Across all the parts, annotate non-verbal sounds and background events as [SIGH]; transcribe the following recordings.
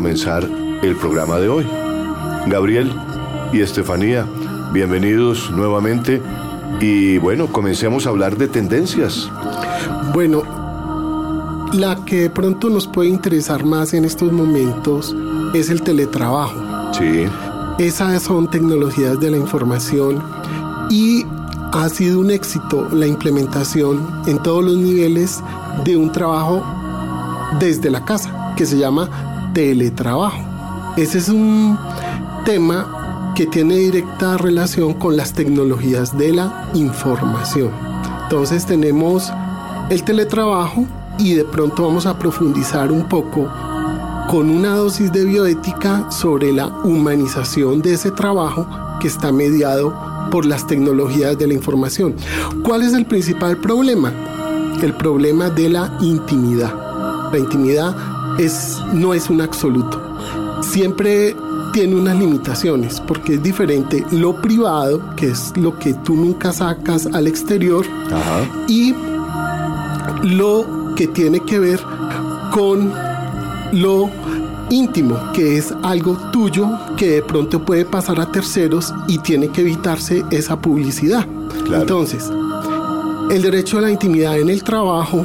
comenzar el programa de hoy. Gabriel y Estefanía, bienvenidos nuevamente y bueno, comencemos a hablar de tendencias. Bueno, la que de pronto nos puede interesar más en estos momentos es el teletrabajo. Sí. Esas son tecnologías de la información y ha sido un éxito la implementación en todos los niveles de un trabajo desde la casa, que se llama teletrabajo. Ese es un tema que tiene directa relación con las tecnologías de la información. Entonces tenemos el teletrabajo y de pronto vamos a profundizar un poco con una dosis de bioética sobre la humanización de ese trabajo que está mediado por las tecnologías de la información. ¿Cuál es el principal problema? El problema de la intimidad. La intimidad es, no es un absoluto. Siempre tiene unas limitaciones porque es diferente lo privado, que es lo que tú nunca sacas al exterior, y lo que tiene que ver con lo íntimo, que es algo tuyo que de pronto puede pasar a terceros y tiene que evitarse esa publicidad. Entonces, el derecho a la intimidad en el trabajo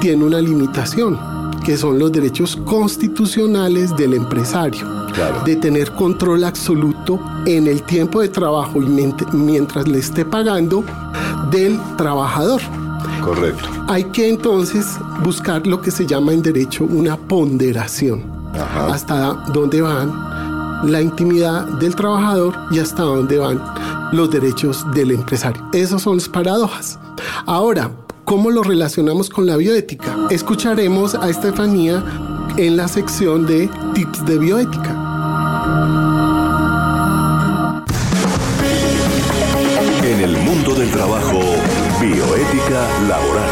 tiene una limitación, que son los derechos constitucionales del empresario, de tener control absoluto en el tiempo de trabajo y mientras le esté pagando del trabajador. Correcto. Hay que entonces buscar lo que se llama en derecho una ponderación hasta dónde van la intimidad del trabajador y hasta dónde van los derechos del empresario. Esas son las paradojas. Ahora, ¿cómo lo relacionamos con la bioética? Escucharemos a Estefanía en la sección de tips de bioética. En el mundo del trabajo, bioética laboral.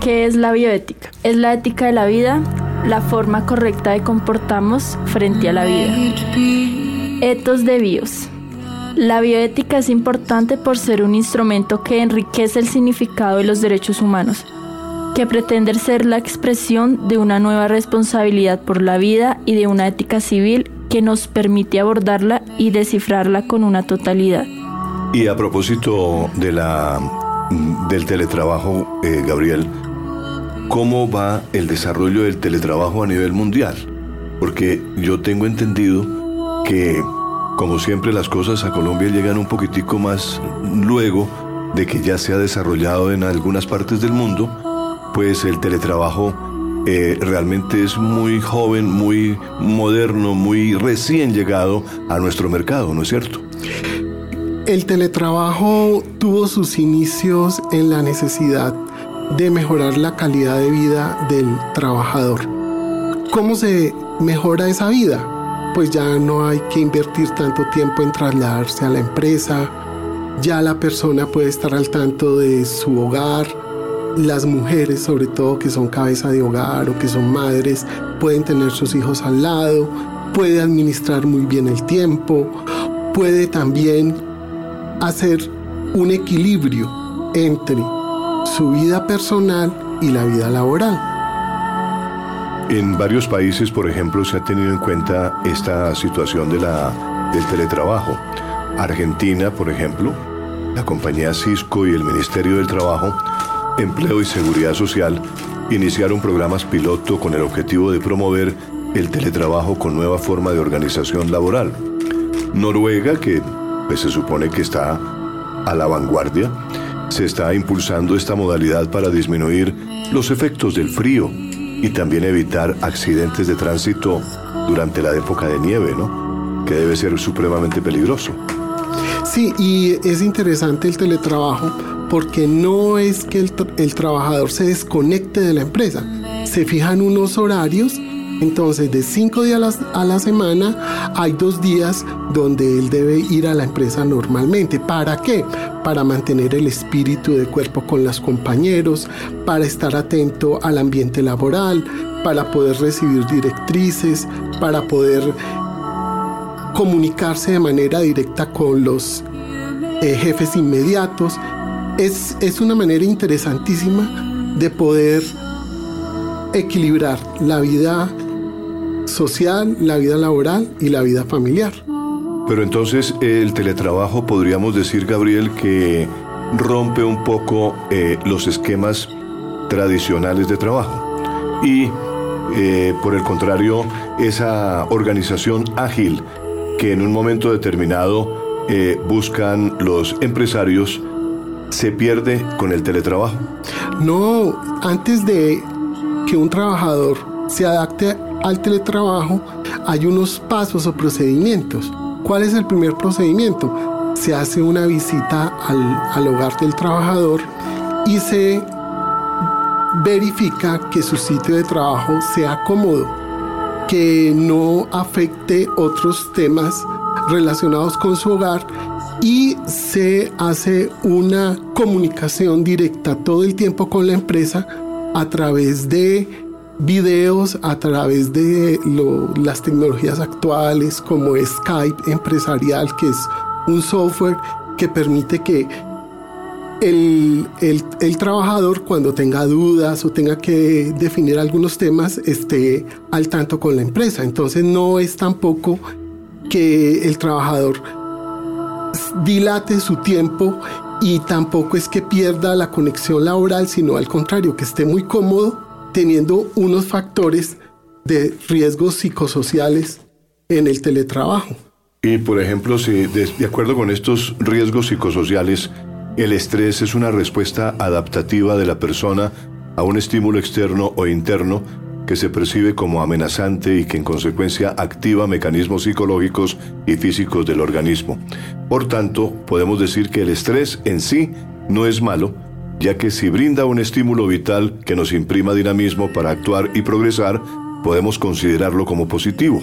¿Qué es la bioética? Es la ética de la vida, la forma correcta de comportarnos frente a la vida. Etos de bios. La bioética es importante por ser un instrumento que enriquece el significado de los derechos humanos, que pretende ser la expresión de una nueva responsabilidad por la vida y de una ética civil que nos permite abordarla y descifrarla con una totalidad. Y a propósito de la, del teletrabajo, eh, Gabriel, cómo va el desarrollo del teletrabajo a nivel mundial. Porque yo tengo entendido que, como siempre, las cosas a Colombia llegan un poquitico más luego de que ya se ha desarrollado en algunas partes del mundo, pues el teletrabajo eh, realmente es muy joven, muy moderno, muy recién llegado a nuestro mercado, ¿no es cierto? El teletrabajo tuvo sus inicios en la necesidad de mejorar la calidad de vida del trabajador. ¿Cómo se mejora esa vida? Pues ya no hay que invertir tanto tiempo en trasladarse a la empresa, ya la persona puede estar al tanto de su hogar, las mujeres sobre todo que son cabeza de hogar o que son madres pueden tener sus hijos al lado, puede administrar muy bien el tiempo, puede también hacer un equilibrio entre su vida personal y la vida laboral. En varios países, por ejemplo, se ha tenido en cuenta esta situación de la, del teletrabajo. Argentina, por ejemplo, la compañía Cisco y el Ministerio del Trabajo, Empleo y Seguridad Social iniciaron programas piloto con el objetivo de promover el teletrabajo con nueva forma de organización laboral. Noruega, que pues, se supone que está a la vanguardia, se está impulsando esta modalidad para disminuir los efectos del frío y también evitar accidentes de tránsito durante la época de nieve, ¿no? Que debe ser supremamente peligroso. Sí, y es interesante el teletrabajo porque no es que el, el trabajador se desconecte de la empresa, se fijan unos horarios entonces, de cinco días a la, semana, hay dos días donde él debe ir a la empresa normalmente. ¿Para qué? Para mantener el espíritu de cuerpo con los compañeros, para estar atento al ambiente laboral, para poder recibir directrices, para poder comunicarse de manera directa con los eh, jefes inmediatos. Es, es una manera interesantísima de poder equilibrar la vida social, la vida laboral y la vida familiar. Pero entonces el teletrabajo podríamos decir, Gabriel, que rompe un poco eh, los esquemas tradicionales de trabajo. Y eh, por el contrario, esa organización ágil que en un momento determinado eh, buscan los empresarios se pierde con el teletrabajo. No, antes de que un trabajador se adapte al teletrabajo, hay unos pasos o procedimientos. ¿Cuál es el primer procedimiento? Se hace una visita al, hogar del trabajador y se verifica que su sitio de trabajo sea cómodo, que no afecte otros temas relacionados con su hogar y se hace una comunicación directa todo el tiempo con la empresa a través de videos, a través de las tecnologías actuales como Skype empresarial, que es un software que permite que el, el, trabajador cuando tenga dudas o tenga que definir algunos temas esté al tanto con la empresa. Entonces no es tampoco que el trabajador dilate su tiempo y tampoco es que pierda la conexión laboral, sino al contrario, que esté muy cómodo teniendo unos factores de riesgos psicosociales en el teletrabajo. Y por ejemplo, si de, acuerdo con estos riesgos psicosociales, el estrés es una respuesta adaptativa de la persona a un estímulo externo o interno que se percibe como amenazante y que en consecuencia activa mecanismos psicológicos y físicos del organismo. Por tanto, podemos decir que el estrés en sí no es malo, ya que si brinda un estímulo vital que nos imprima dinamismo para actuar y progresar, podemos considerarlo como positivo.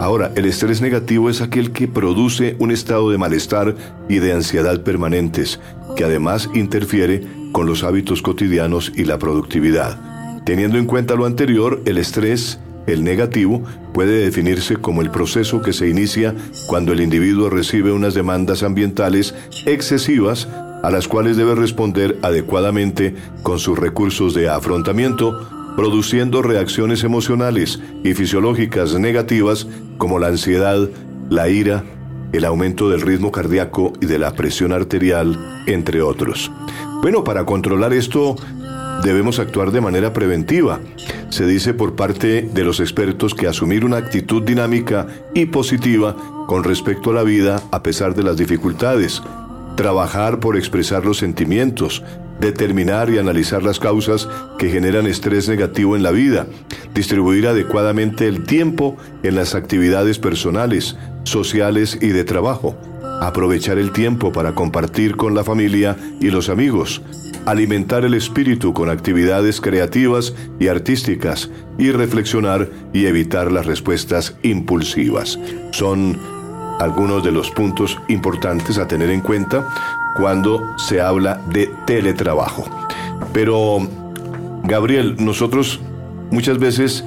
Ahora, el estrés negativo es aquel que produce un estado de malestar y de ansiedad permanentes, que además interfiere con los hábitos cotidianos y la productividad. Teniendo en cuenta lo anterior, el estrés, el negativo, puede definirse como el proceso que se inicia cuando el individuo recibe unas demandas ambientales excesivas a las cuales debe responder adecuadamente con sus recursos de afrontamiento, produciendo reacciones emocionales y fisiológicas negativas como la ansiedad, la ira, el aumento del ritmo cardíaco y de la presión arterial, entre otros. Bueno, para controlar esto debemos actuar de manera preventiva. Se dice por parte de los expertos que asumir una actitud dinámica y positiva con respecto a la vida a pesar de las dificultades, trabajar por expresar los sentimientos, determinar y analizar las causas que generan estrés negativo en la vida, distribuir adecuadamente el tiempo en las actividades personales, sociales y de trabajo, aprovechar el tiempo para compartir con la familia y los amigos, alimentar el espíritu con actividades creativas y artísticas y reflexionar y evitar las respuestas impulsivas. Son algunos de los puntos importantes a tener en cuenta cuando se habla de teletrabajo. Pero, Gabriel, nosotros muchas veces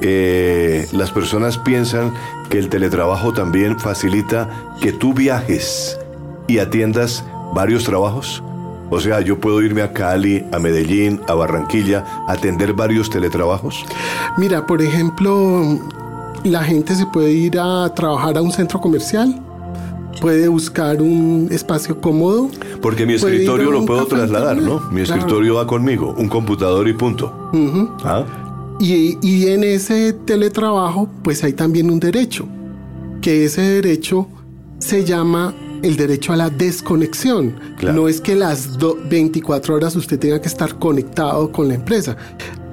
eh, las personas piensan que el teletrabajo también facilita que tú viajes y atiendas varios trabajos. O sea, yo puedo irme a Cali, a Medellín, a Barranquilla, atender varios teletrabajos. Mira, por ejemplo, la gente se puede ir a trabajar a un centro comercial, puede buscar un espacio cómodo. Porque mi escritorio lo puedo trasladar, ¿no? Mi escritorio va conmigo, un computador y punto. ¿Ah? y, y en ese teletrabajo, pues hay también un derecho, que ese derecho se llama el derecho a la desconexión. No es que las 24 horas usted tenga que estar conectado con la empresa.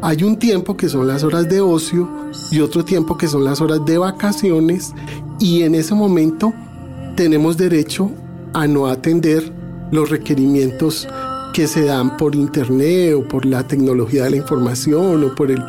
Hay un tiempo que son las horas de ocio y otro tiempo que son las horas de vacaciones y en ese momento tenemos derecho a no atender los requerimientos que se dan por internet o por la tecnología de la información o por el,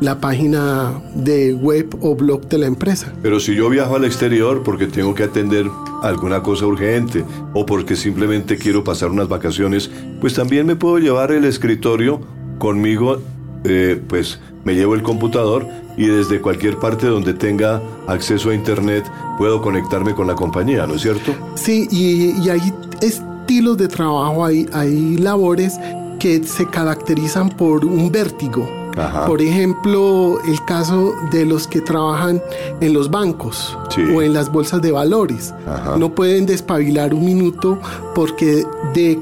la página de web o blog de la empresa. Pero si yo viajo al exterior porque tengo que atender alguna cosa urgente o porque simplemente quiero pasar unas vacaciones, pues también me puedo llevar el escritorio conmigo, eh, pues me llevo el computador y desde cualquier parte donde tenga acceso a internet puedo conectarme con la compañía, ¿no es cierto? Sí, y, hay estilos de trabajo, hay, hay labores que se caracterizan por un vértigo Ajá. Por ejemplo, el caso de los que trabajan en los bancos Sí. o en las bolsas de valores. Ajá. No pueden despabilar un minuto porque de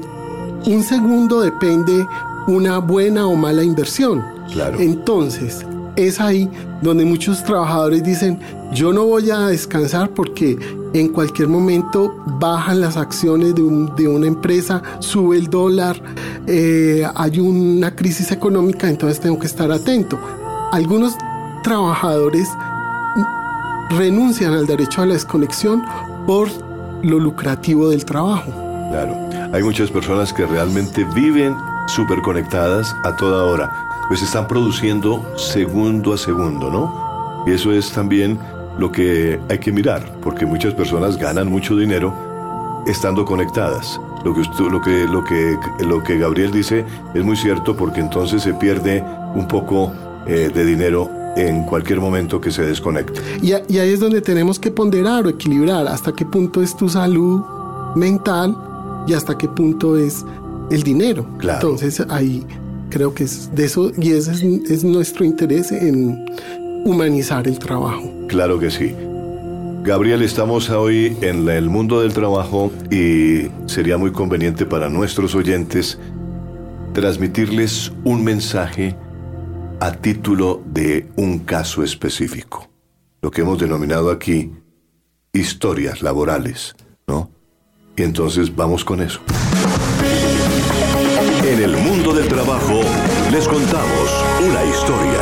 un segundo depende una buena o mala inversión. Claro. Entonces, es ahí donde muchos trabajadores dicen, yo no voy a descansar porque en cualquier momento bajan las acciones de, un- de una empresa, sube el dólar, eh, hay una crisis económica, entonces tengo que estar atento. Algunos trabajadores renuncian al derecho a la desconexión por lo lucrativo del trabajo. Claro. Hay muchas personas que realmente viven súper conectadas a toda hora. Pues están produciendo segundo a segundo, ¿no? Y eso es también lo que hay que mirar, porque muchas personas ganan mucho dinero estando conectadas. Lo que, lo que, lo que, lo que Gabriel dice es muy cierto porque entonces se pierde un poco eh, de dinero en cualquier momento que se desconecte. Y, y ahí es donde tenemos que ponderar o equilibrar hasta qué punto es tu salud mental y hasta qué punto es el dinero. Claro. Entonces ahí creo que es de eso y ese es, es nuestro interés en humanizar el trabajo. Claro que sí. Gabriel, estamos hoy en el mundo del trabajo y sería muy conveniente para nuestros oyentes transmitirles un mensaje a título de un caso específico. Lo que hemos denominado aquí historias laborales, ¿no? Y entonces vamos con eso. Les contamos una historia.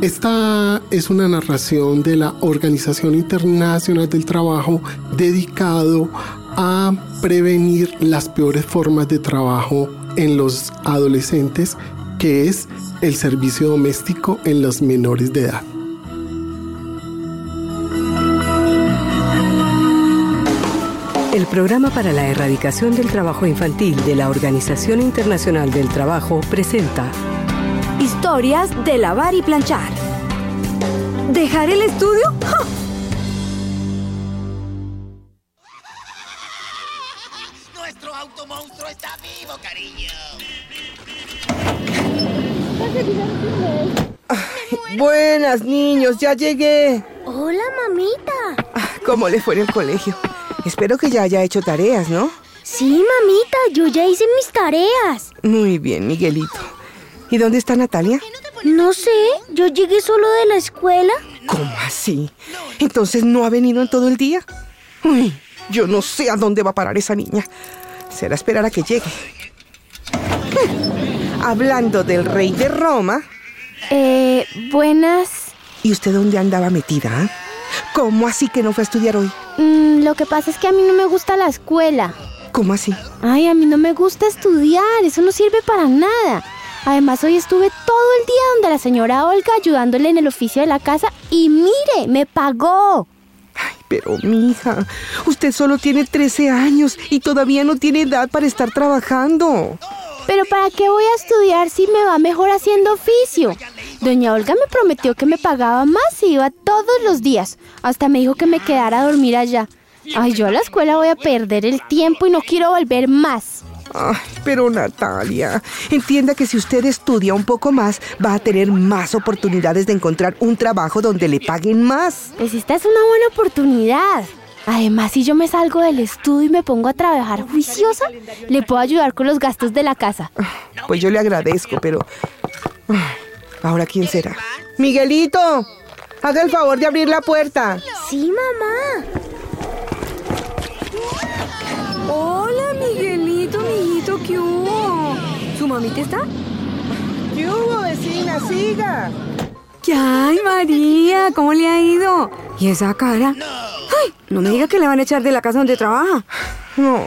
Esta es una narración de la Organización Internacional del Trabajo dedicado a prevenir las peores formas de trabajo en los adolescentes, que es el servicio doméstico en los menores de edad. El programa para la erradicación del trabajo infantil de la Organización Internacional del Trabajo presenta Historias de lavar y planchar. ¿Dejar el estudio? ¡Ja! Nuestro automonstruo está vivo, cariño. Buenas, niños, ya llegué. Hola, mamita. Ah, ¿Cómo le fue en el colegio? Espero que ya haya hecho tareas, ¿no? Sí, mamita, yo ya hice mis tareas. Muy bien, Miguelito. ¿Y dónde está Natalia? No sé, yo llegué solo de la escuela. ¿Cómo así? Entonces no ha venido en todo el día. Uy, yo no sé a dónde va a parar esa niña. Será esperar a que llegue. [LAUGHS] Hablando del rey de Roma, Eh, buenas. ¿y usted dónde andaba metida? ah? ¿Cómo así que no fue a estudiar hoy? Mm, lo que pasa es que a mí no me gusta la escuela. ¿Cómo así? Ay, a mí no me gusta estudiar, eso no sirve para nada. Además, hoy estuve todo el día donde la señora Olga ayudándole en el oficio de la casa y mire, me pagó. Ay, pero mija, usted solo tiene 13 años y todavía no tiene edad para estar trabajando. Pero ¿para qué voy a estudiar si me va mejor haciendo oficio? Doña Olga me prometió que me pagaba más y iba todos los días. Hasta me dijo que me quedara a dormir allá. Ay, yo a la escuela voy a perder el tiempo y no quiero volver más. Ay, pero Natalia, entienda que si usted estudia un poco más, va a tener más oportunidades de encontrar un trabajo donde le paguen más. Pues esta es una buena oportunidad. Además, si yo me salgo del estudio y me pongo a trabajar juiciosa, le puedo ayudar con los gastos de la casa. Pues yo le agradezco, pero... Ay, ¿Ahora quién será? Miguelito, haga el favor de abrir la puerta. Sí, mamá. Hola, Miguelito, mijito, ¿qué hubo? ¿Su mamita está? ¿Qué hubo, vecina? Siga. ¿Qué ay, María? ¿Cómo le ha ido? ¿Y esa cara? Ay, no me diga que le van a echar de la casa donde trabaja. No,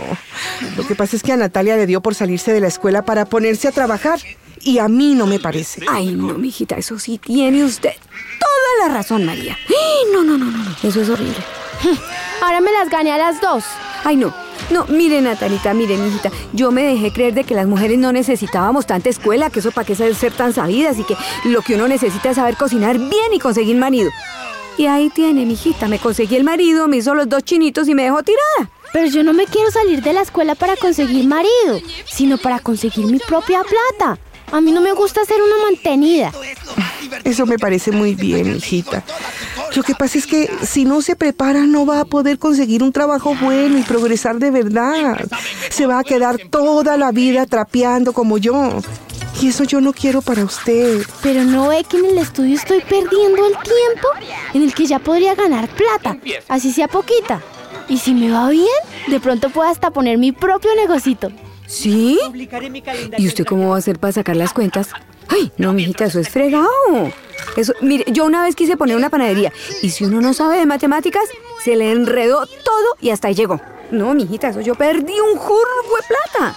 lo que pasa es que a Natalia le dio por salirse de la escuela para ponerse a trabajar. Y a mí no me parece. Ay, no, mijita, eso sí tiene usted toda la razón, María. Ay, No, no, no, no, no, eso es horrible. Ahora me las gané a las dos. Ay, no. No, mire, Natalita, mire, mijita. Yo me dejé creer de que las mujeres no necesitábamos tanta escuela, que eso para qué ser tan sabidas y que lo que uno necesita es saber cocinar bien y conseguir marido. Y ahí tiene, mijita. Me conseguí el marido, me hizo los dos chinitos y me dejó tirada. Pero yo no me quiero salir de la escuela para conseguir marido, sino para conseguir mi propia plata. A mí no me gusta ser una mantenida. Eso me parece muy bien, hijita. Lo que pasa es que si no se prepara no va a poder conseguir un trabajo bueno y progresar de verdad. Se va a quedar toda la vida trapeando como yo. Y eso yo no quiero para usted. Pero no ve que en el estudio estoy perdiendo el tiempo en el que ya podría ganar plata, así sea poquita. Y si me va bien, de pronto puedo hasta poner mi propio negocito. ¿Sí? ¿Y usted cómo va a hacer para sacar las cuentas? Ay, no, mijita, eso es fregado. Eso, mire, yo una vez quise poner una panadería y si uno no sabe de matemáticas, se le enredó todo y hasta ahí llegó. No, mijita, eso yo perdí un jurgo de plata.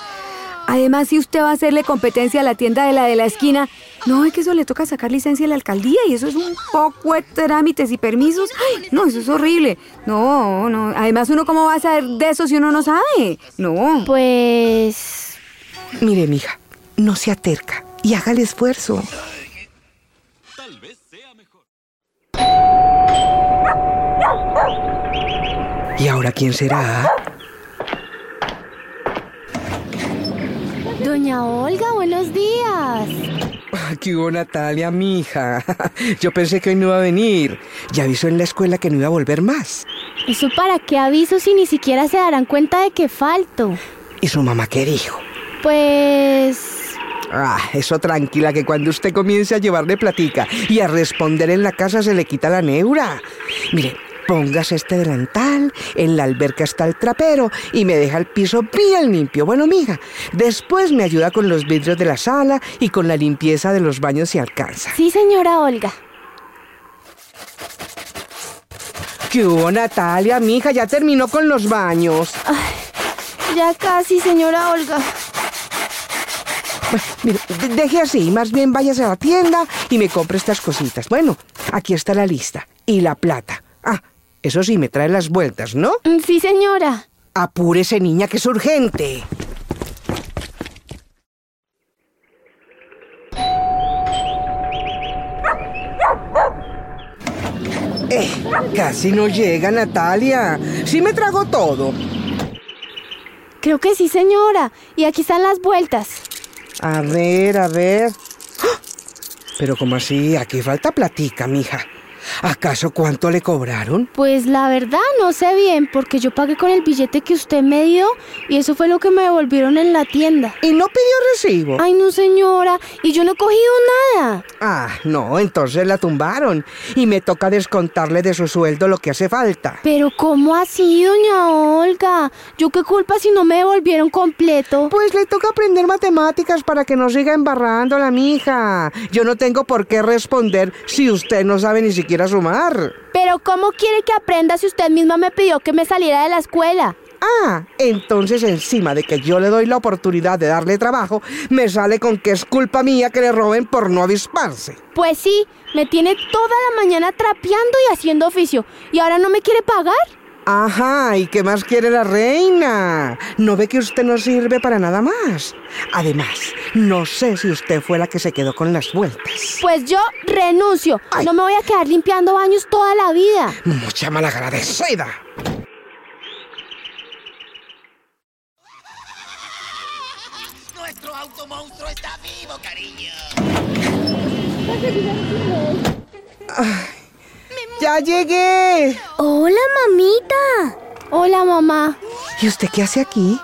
Además, si usted va a hacerle competencia a la tienda de la de la esquina, no, es que eso le toca sacar licencia a la alcaldía y eso es un poco de trámites y permisos. Ay, no, eso es horrible. No, no. Además, uno cómo va a saber de eso si uno no sabe. No. Pues... Mire, mija, no se aterca y haga el esfuerzo. ¿Y ahora quién será? Doña Olga, buenos días. Aquí hubo Natalia, mi hija. [LAUGHS] Yo pensé que hoy no iba a venir. Ya avisó en la escuela que no iba a volver más. ¿Eso para qué aviso si ni siquiera se darán cuenta de que falto? ¿Y su mamá qué dijo? Pues... Ah, eso tranquila, que cuando usted comience a llevarle platica y a responder en la casa se le quita la neura. Mire, póngase este delantal, en la alberca está el trapero y me deja el piso bien limpio. Bueno, mija, después me ayuda con los vidrios de la sala y con la limpieza de los baños si alcanza. Sí, señora Olga. ¿Qué hubo, Natalia? Mija, ya terminó con los baños. Ya casi, señora Olga. Bueno, mire, deje así, más bien váyase a la tienda y me compre estas cositas. Bueno, aquí está la lista. Y la plata. Ah, eso sí, me trae las vueltas, ¿no? Mm, Sí, señora. Apúrese, niña, que es urgente. Eh, casi no llega, Natalia. Sí me trago todo. Creo que sí, señora. Y aquí están las vueltas. A ver, a ver. ¡Ah! Pero como así, aquí falta platica, mija. ¿Acaso cuánto le cobraron? Pues la verdad no sé bien, porque yo pagué con el billete que usted me dio y eso fue lo que me devolvieron en la tienda. ¿Y no pidió recibo? Ay, no, señora. Y yo no he cogido nada. Ah, no, entonces la tumbaron. Y me toca descontarle de su sueldo lo que hace falta. Pero ¿cómo así, doña Olga? ¿Yo qué culpa si no me devolvieron completo? Pues le toca aprender matemáticas para que no siga embarrando la mija. Yo no tengo por qué responder si usted no sabe ni siquiera sumar. Pero ¿cómo quiere que aprenda si usted misma me pidió que me saliera de la escuela? Ah, entonces encima de que yo le doy la oportunidad de darle trabajo, me sale con que es culpa mía que le roben por no avisparse. Pues sí, me tiene toda la mañana trapeando y haciendo oficio. ¿Y ahora no me quiere pagar? Ajá, ¿y qué más quiere la reina? ¿No ve que usted no sirve para nada más? Además, no sé si usted fue la que se quedó con las vueltas. Pues yo renuncio. Ay. No me voy a quedar limpiando baños toda la vida. Mucha malagradecida. Nuestro automonstruo está vivo, cariño. ¡Ya llegué! Hola, mamita. Hola, mamá. ¿Y usted qué hace aquí?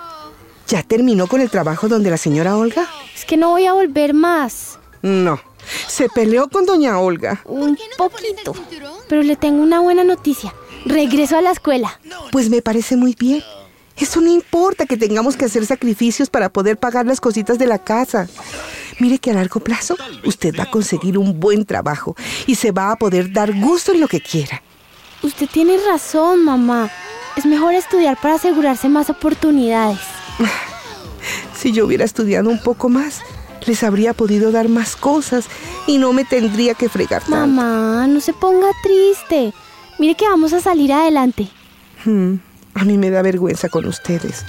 ¿Ya terminó con el trabajo donde la señora Olga? Es que no voy a volver más. No. Se peleó con doña Olga. Un poquito. Pero le tengo una buena noticia. Regreso a la escuela. Pues me parece muy bien. Eso no importa que tengamos que hacer sacrificios para poder pagar las cositas de la casa. Mire que a largo plazo usted va a conseguir un buen trabajo y se va a poder dar gusto en lo que quiera. Usted tiene razón, mamá. Es mejor estudiar para asegurarse más oportunidades. [SIGHS] Si yo hubiera estudiado un poco más, les habría podido dar más cosas y no me tendría que fregar tanto. Mamá, no se ponga triste. Mire que vamos a salir adelante. Hmm, a mí me da vergüenza con ustedes,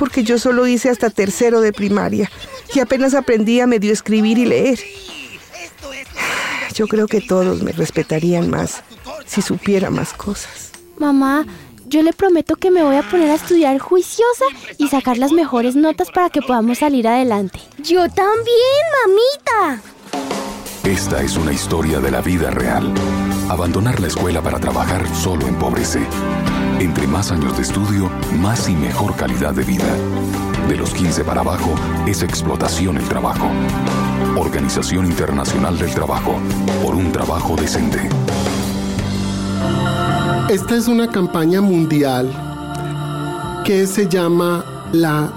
porque yo solo hice hasta tercero de primaria y apenas aprendí a medio escribir y leer. Yo creo que todos me respetarían más si supiera más cosas. Mamá, Yo le prometo que me voy a poner a estudiar juiciosa y sacar las mejores notas para que podamos salir adelante. Yo también, mamita. Esta es una historia de la vida real. Abandonar la escuela para trabajar solo empobrece. Entre más años de estudio, más y mejor calidad de vida. De los 15 para abajo es explotación el trabajo. Organización Internacional del Trabajo. Por un trabajo decente. Esta es una campaña mundial que se llama la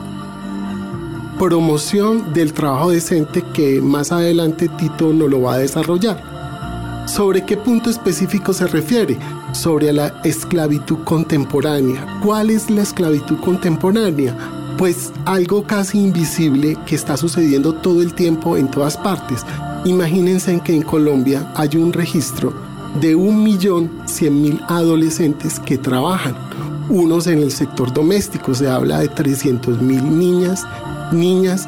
promoción del trabajo decente que más adelante Tito nos lo va a desarrollar. ¿Sobre qué punto específico se refiere? Sobre la esclavitud contemporánea. ¿Cuál es la esclavitud contemporánea? Pues algo casi invisible que está sucediendo todo el tiempo en todas partes. Imagínense que en Colombia hay un registro de 1.100.000 adolescentes que trabajan. Unos en el sector doméstico, se habla de 300.000 niñas niñas,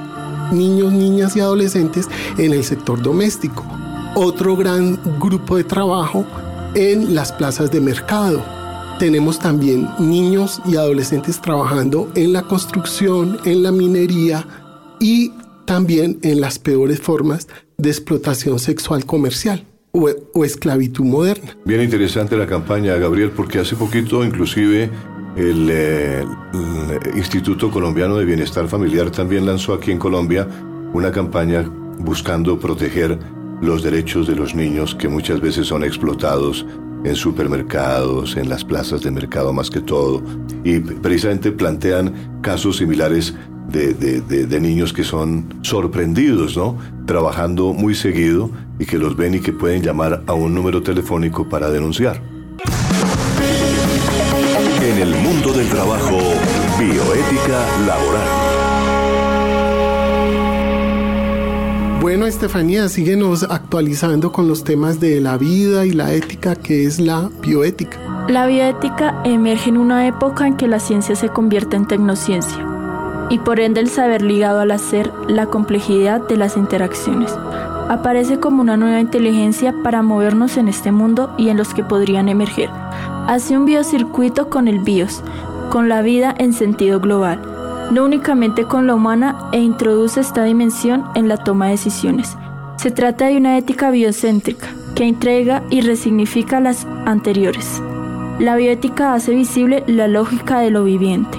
niños, niñas y adolescentes en el sector doméstico. Otro gran grupo de trabajo en las plazas de mercado. Tenemos también niños y adolescentes trabajando en la construcción, en la minería y también en las peores formas de explotación sexual comercial o, esclavitud moderna. Bien interesante la campaña, Gabriel, porque hace poquito inclusive eh, el, Instituto Colombiano de Bienestar Familiar también lanzó aquí en Colombia una campaña buscando proteger los derechos de los niños que muchas veces son explotados en supermercados, en las plazas de mercado más que todo, y precisamente plantean casos similares de, de, niños que son sorprendidos, ¿no? Trabajando muy seguido y que los ven y que pueden llamar a un número telefónico para denunciar. En el mundo del trabajo, bioética laboral. Bueno, Estefanía, síguenos actualizando con los temas de la vida y la ética, que es la bioética. La bioética emerge en una época en que la ciencia se convierte en tecnociencia y por ende el saber ligado al hacer, la complejidad de las interacciones. Aparece como una nueva inteligencia para movernos en este mundo y en los que podrían emerger hace un biocircuito con el bios, con la vida en sentido global, no únicamente con la humana e introduce esta dimensión en la toma de decisiones. Se trata de una ética biocéntrica que entrega y resignifica las anteriores. La bioética hace visible la lógica de lo viviente.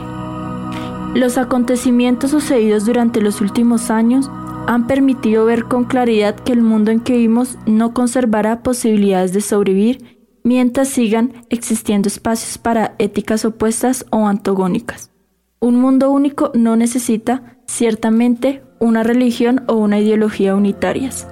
Los acontecimientos sucedidos durante los últimos años han permitido ver con claridad que el mundo en que vivimos no conservará posibilidades de sobrevivir mientras sigan existiendo espacios para éticas opuestas o antagónicas. Un mundo único no necesita, ciertamente, una religión o una ideología unitarias,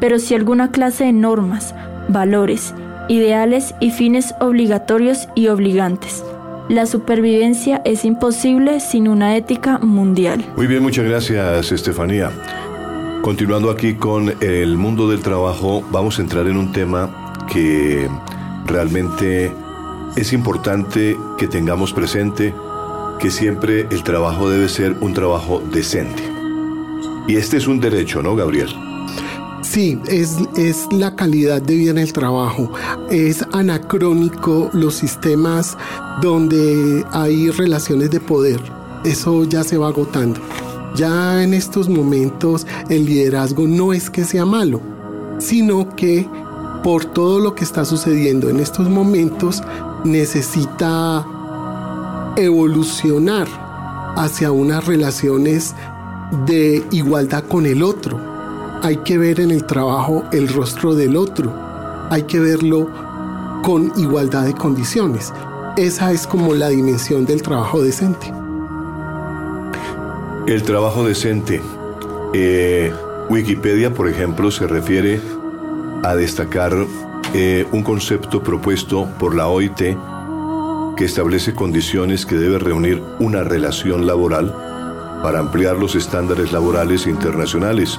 pero sí alguna clase de normas, valores, ideales y fines obligatorios y obligantes. La supervivencia es imposible sin una ética mundial. Muy bien, muchas gracias, Estefanía. Continuando aquí con el mundo del trabajo, vamos a entrar en un tema que Realmente es importante que tengamos presente que siempre el trabajo debe ser un trabajo decente. Y este es un derecho, ¿no, Gabriel? Sí, es, es la calidad de vida en el trabajo. Es anacrónico los sistemas donde hay relaciones de poder. Eso ya se va agotando. Ya en estos momentos el liderazgo no es que sea malo, sino que por todo lo que está sucediendo en estos momentos, necesita evolucionar hacia unas relaciones de igualdad con el otro. Hay que ver en el trabajo el rostro del otro. Hay que verlo con igualdad de condiciones. Esa es como la dimensión del trabajo decente. El trabajo decente. Eh, Wikipedia, por ejemplo, se refiere a destacar eh, un concepto propuesto por la OIT que establece condiciones que debe reunir una relación laboral para ampliar los estándares laborales internacionales,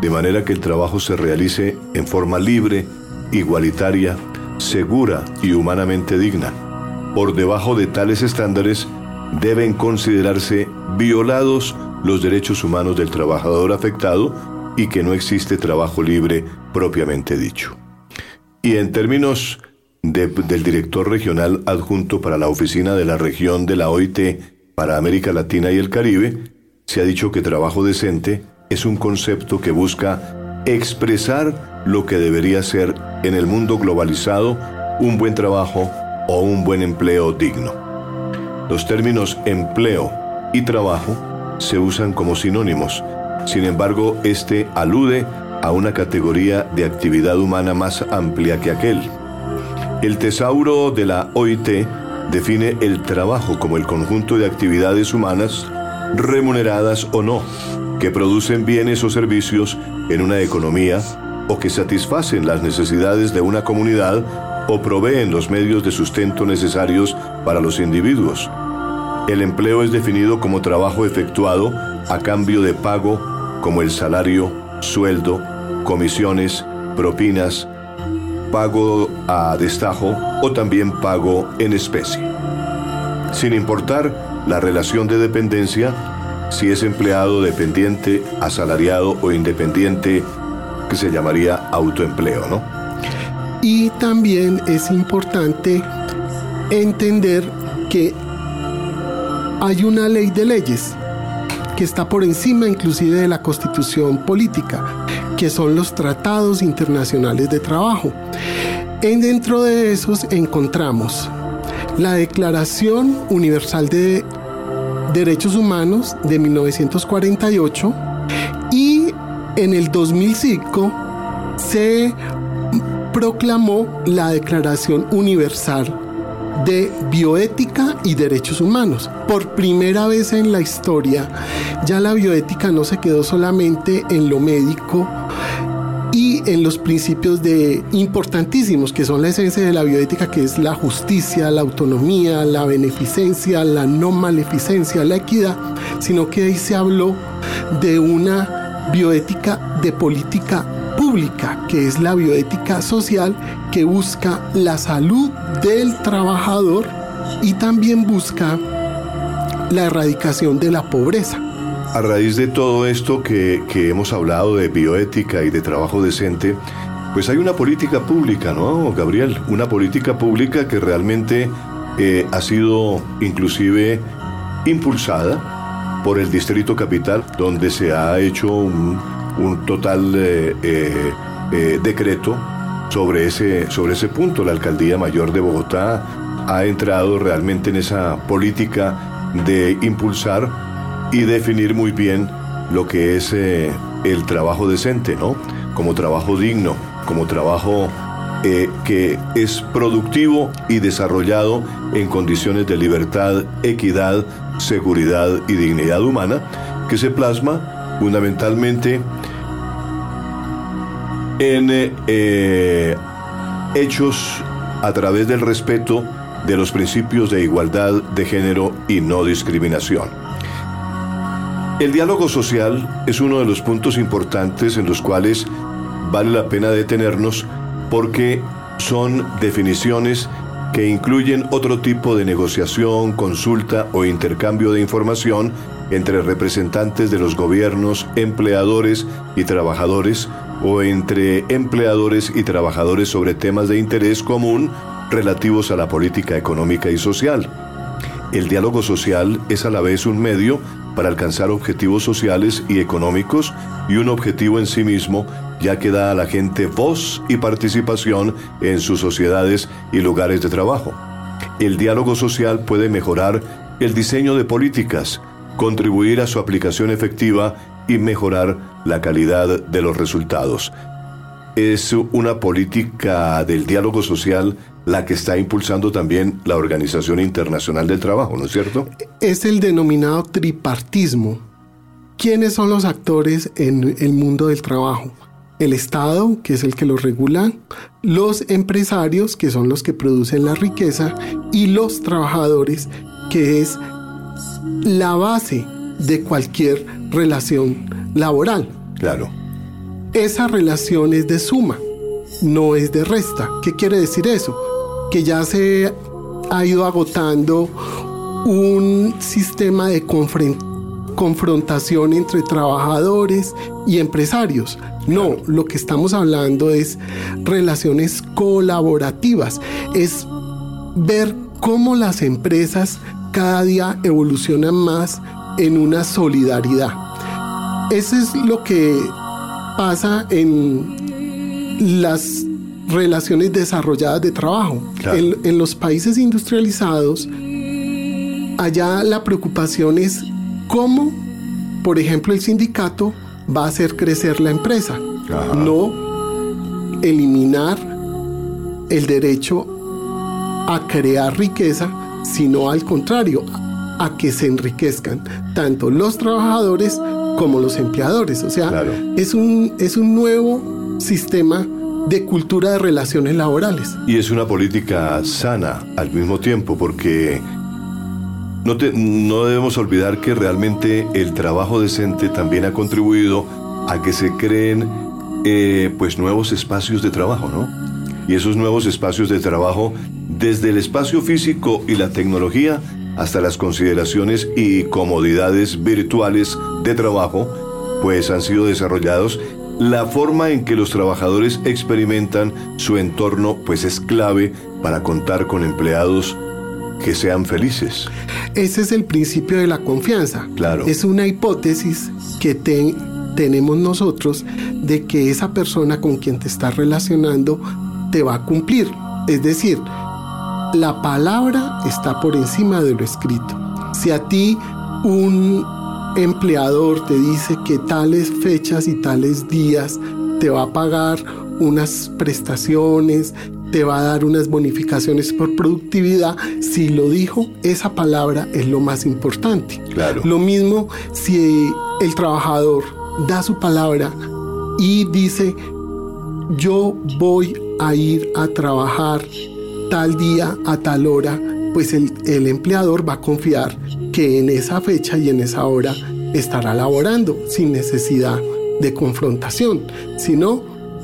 de manera que el trabajo se realice en forma libre, igualitaria, segura y humanamente digna. Por debajo de tales estándares deben considerarse violados los derechos humanos del trabajador afectado y que no existe trabajo libre propiamente dicho. Y en términos del director regional adjunto para la oficina de la región de la OIT para América Latina y el Caribe, se ha dicho que trabajo decente es un concepto que busca expresar lo que debería ser en el mundo globalizado un buen trabajo o un buen empleo digno. Los términos empleo y trabajo se usan como sinónimos, sin embargo, este alude a una categoría de actividad humana más amplia que aquel. El tesauro de la OIT define el trabajo como el conjunto de actividades humanas, remuneradas o no, que producen bienes o servicios en una economía o que satisfacen las necesidades de una comunidad o proveen los medios de sustento necesarios para los individuos. El empleo es definido como trabajo efectuado a cambio de pago como el salario, sueldo, comisiones, propinas, pago a destajo o también pago en especie. Sin importar la relación de dependencia, si es empleado dependiente, asalariado o independiente, que se llamaría autoempleo, ¿no? Y también es importante entender que hay una ley de leyes que está por encima inclusive de la constitución política, que son los tratados internacionales de trabajo. En dentro de esos encontramos la Declaración Universal de Derechos Humanos de 1948 y en el 2005 se proclamó la Declaración Universal de bioética y derechos humanos. Por primera vez en la historia, ya la bioética no se quedó solamente en lo médico y en los principios de importantísimos que son la esencia de la bioética que es la justicia, la autonomía, la beneficencia, la no maleficencia, la equidad, sino que ahí se habló de una bioética de política pública, que es la bioética social que busca la salud del trabajador y también busca la erradicación de la pobreza. A raíz de todo esto que, hemos hablado de bioética y de trabajo decente, pues hay una política pública, ¿no, Gabriel? Una política pública que realmente eh, ha sido inclusive impulsada por el Distrito Capital, donde se ha hecho un, total eh, eh, decreto sobre ese, sobre ese punto. La Alcaldía Mayor de Bogotá ha entrado realmente en esa política de impulsar y definir muy bien lo que es eh, el trabajo decente, ¿no? Como trabajo digno, como trabajo eh, que es productivo y desarrollado en condiciones de libertad, equidad, seguridad y dignidad humana, que se plasma fundamentalmente en eh, hechos a través del respeto de los principios de igualdad de género y no discriminación. El diálogo social es uno de los puntos importantes en los cuales vale la pena detenernos porque son definiciones que incluyen otro tipo de negociación, consulta o intercambio de información entre representantes de los gobiernos, empleadores y trabajadores o entre empleadores y trabajadores sobre temas de interés común relativos a la política económica y social. El diálogo social es a la vez un medio para alcanzar objetivos sociales y económicos y un objetivo en sí mismo, ya que da a la gente voz y participación en sus sociedades y lugares de trabajo. El diálogo social puede mejorar el diseño de políticas, contribuir a su aplicación efectiva y mejorar la calidad de los resultados. Es una política del diálogo social la que está impulsando también la Organización Internacional del Trabajo, ¿no es cierto? Es el denominado tripartismo. ¿Quiénes son los actores en el mundo del trabajo? El Estado, que es el que lo regula, los empresarios, que son los que producen la riqueza, y los trabajadores, que es la base de cualquier relación laboral. Claro. Esa relación es de suma, no es de resta. ¿Qué quiere decir eso? Que ya se ha ido agotando un sistema de confrontación entre trabajadores y empresarios. No, lo que estamos hablando es relaciones colaborativas, es ver cómo las empresas cada día evolucionan más en una solidaridad. Eso es lo que pasa en las relaciones desarrolladas de trabajo. En, en los países industrializados, allá la preocupación es cómo, por ejemplo, el sindicato va a hacer crecer la empresa, no eliminar el derecho a crear riqueza, sino al contrario, a que se enriquezcan tanto los trabajadores como los empleadores. O sea, es, un, es un nuevo sistema de cultura de relaciones laborales. Y es una política sana al mismo tiempo, porque no, no debemos olvidar que realmente el trabajo decente también ha contribuido a que se creen eh, pues nuevos espacios de trabajo, ¿no? Y esos nuevos espacios de trabajo, desde el espacio físico y la tecnología hasta las consideraciones y comodidades virtuales de trabajo, pues han sido desarrollados la forma en que los trabajadores experimentan su entorno pues es clave para contar con empleados que sean felices. Ese es el principio de la confianza. Claro. Es una hipótesis que tenemos nosotros de que esa persona con quien te estás relacionando te va a cumplir. Es decir, la palabra está por encima de lo escrito. Si a ti un empleador te dice que tales fechas y tales días te va a pagar unas prestaciones, te va a dar unas bonificaciones por productividad, si lo dijo, esa palabra es lo más importante. Claro. Lo mismo si el trabajador da su palabra y dice, yo voy a ir a trabajar tal día a tal hora, pues el, el empleador va a confiar que en esa fecha y en esa hora estará laborando sin necesidad de confrontación, sino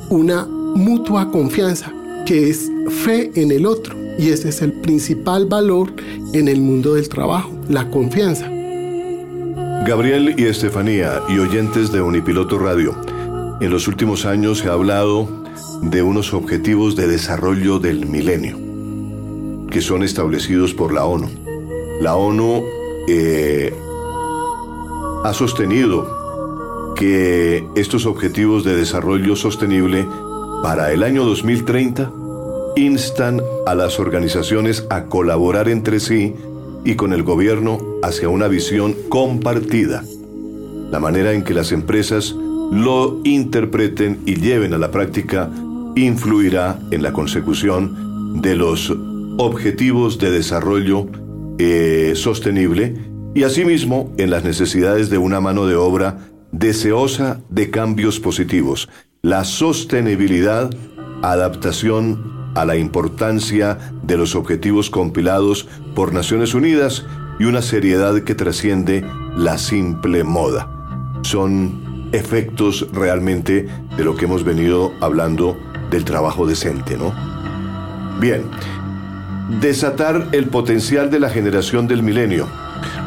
una mutua confianza que es fe en el otro. Y ese es el principal valor en el mundo del trabajo, la confianza. Gabriel y Estefanía y oyentes de Unipiloto Radio, en los últimos años se ha hablado de unos objetivos de desarrollo del milenio que son establecidos por la ONU. La ONU eh, ha sostenido que estos objetivos de desarrollo sostenible para el año 2030 instan a las organizaciones a colaborar entre sí y con el gobierno hacia una visión compartida. La manera en que las empresas lo interpreten y lleven a la práctica influirá en la consecución de los objetivos de desarrollo eh, sostenible y asimismo en las necesidades de una mano de obra deseosa de cambios positivos, la sostenibilidad, adaptación a la importancia de los objetivos compilados por Naciones Unidas y una seriedad que trasciende la simple moda. Son efectos realmente de lo que hemos venido hablando del trabajo decente, ¿no? Bien, desatar el potencial de la generación del milenio.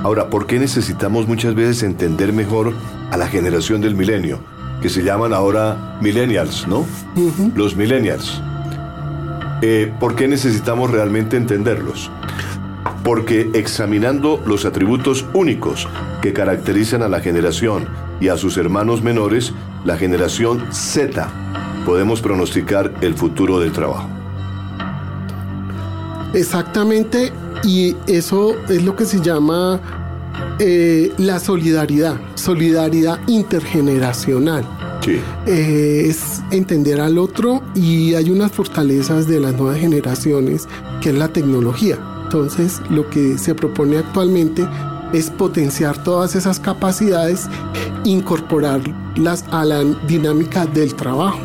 Ahora, ¿por qué necesitamos muchas veces entender mejor a la generación del milenio? Que se llaman ahora millennials, ¿no? Los millennials. Eh, ¿Por qué necesitamos realmente entenderlos? Porque examinando los atributos únicos que caracterizan a la generación y a sus hermanos menores, la generación Z, podemos pronosticar el futuro del trabajo. Exactamente, y eso es lo que se llama eh, la solidaridad, solidaridad intergeneracional. Sí. Eh, es entender al otro y hay unas fortalezas de las nuevas generaciones que es la tecnología. Entonces, lo que se propone actualmente es potenciar todas esas capacidades, incorporarlas a la dinámica del trabajo.